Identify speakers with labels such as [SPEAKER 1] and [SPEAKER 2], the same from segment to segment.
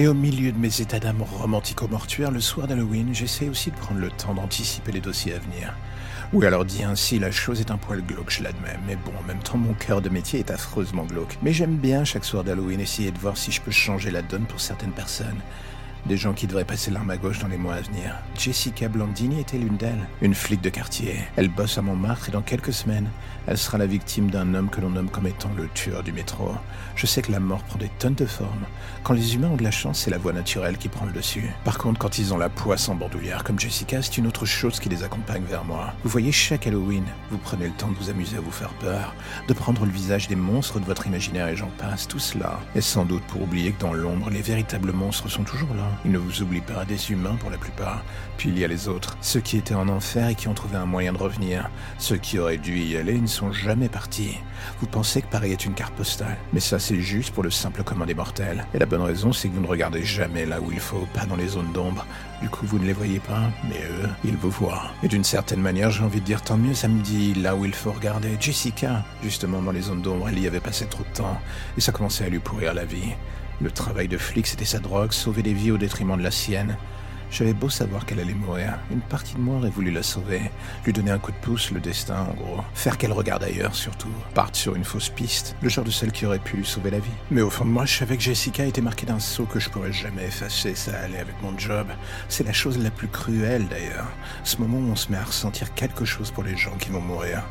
[SPEAKER 1] Et au milieu de mes états d'âme romantico-mortuaires, le soir d'Halloween, j'essaie aussi de prendre le temps d'anticiper les dossiers à venir. Oui, alors dit ainsi, la chose est un poil glauque, je l'admets. Mais bon, en même temps, mon cœur de métier est affreusement glauque. Mais j'aime bien chaque soir d'Halloween essayer de voir si je peux changer la donne pour certaines personnes. Des gens qui devraient passer l'arme à gauche dans les mois à venir. Jessica Blandini était l'une d'elles? Une flic de quartier. Elle bosse à Montmartre et dans quelques semaines, elle sera la victime d'un homme que l'on nomme comme étant le tueur du métro. Je sais que la mort prend des tonnes de formes. Quand les humains ont de la chance, c'est la voie naturelle qui prend le dessus. Par contre, quand ils ont la poisse en bandoulière comme Jessica, c'est une autre chose qui les accompagne vers moi. Vous voyez, chaque Halloween, vous prenez le temps de vous amuser à vous faire peur, de prendre le visage des monstres de votre imaginaire et j'en passe, tout cela. Et sans doute pour oublier que dans l'ombre, les véritables monstres sont toujours là. Il ne vous oublie pas des humains pour la plupart. Puis il y a les autres, ceux qui étaient en enfer et qui ont trouvé un moyen de revenir. Ceux qui auraient dû y aller ne sont jamais partis. Vous pensez que Paris est une carte postale, mais ça c'est juste pour le simple commun des mortels. Et la bonne raison c'est que vous ne regardez jamais là où il faut, pas dans les zones d'ombre. Du coup vous ne les voyez pas, mais eux, ils vous voient. Et d'une certaine manière j'ai envie de dire tant mieux, ça me dit là où il faut regarder. Jessica, justement dans les zones d'ombre, elle y avait passé trop de temps, et ça commençait à lui pourrir la vie. Le travail de flic, c'était sa drogue, sauver des vies au détriment de la sienne. J'avais beau savoir qu'elle allait mourir, une partie de moi aurait voulu la sauver, lui donner un coup de pouce, le destin en gros, faire qu'elle regarde ailleurs surtout, parte sur une fausse piste, le genre de celle qui aurait pu lui sauver la vie. Mais au fond de moi, je savais que Jessica était marquée d'un saut que je pourrais jamais effacer, ça allait avec mon job. C'est la chose la plus cruelle d'ailleurs, ce moment où on se met à ressentir quelque chose pour les gens qui vont mourir.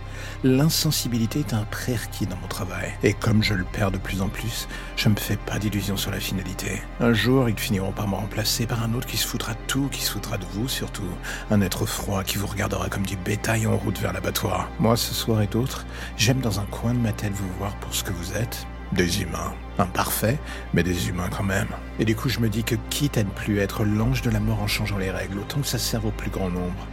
[SPEAKER 1] L'insensibilité est un prérequis dans mon travail, et comme je le perds de plus en plus, je me fais pas d'illusions sur la finalité. Un jour, ils finiront par me remplacer par un autre qui se foutra tout, qui foutra de vous surtout. Un être froid qui vous regardera comme du bétail en route vers l'abattoir. Moi, ce soir et d'autres, j'aime dans un coin de ma tête vous voir pour ce que vous êtes. Des humains. Imparfaits, mais des humains quand même. Et du coup, je me dis que quitte à ne plus être l'ange de la mort en changeant les règles, autant que ça serve au plus grand nombre.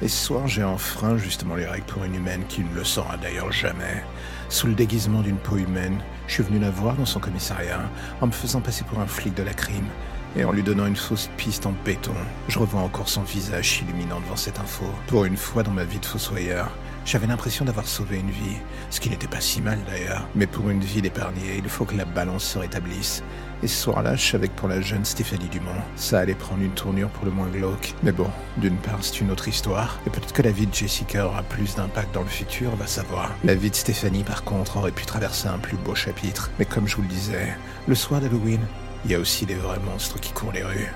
[SPEAKER 1] Et ce soir, j'ai enfreint justement les règles pour une humaine qui ne le saura d'ailleurs jamais. Sous le déguisement d'une peau humaine, je suis venu la voir dans son commissariat, en me faisant passer pour un flic de la crime, et en lui donnant une fausse piste en béton. Je revois encore son visage s'illuminant devant cette info. Pour une fois dans ma vie de fossoyeur, j'avais l'impression d'avoir sauvé une vie, ce qui n'était pas si mal d'ailleurs. Mais pour une vie d'épargnée, il faut que la balance se rétablisse. Et ce soir-là, je savais que pour la jeune Stéphanie Dumont, ça allait prendre une tournure pour le moins glauque. Mais bon, d'une part, c'est une autre histoire. Et peut-être que la vie de Jessica aura plus d'impact dans le futur, on va savoir. La vie de Stéphanie, par contre, aurait pu traverser un plus beau chapitre. Mais comme je vous le disais, le soir d'Halloween, il y a aussi des vrais monstres qui courent les rues.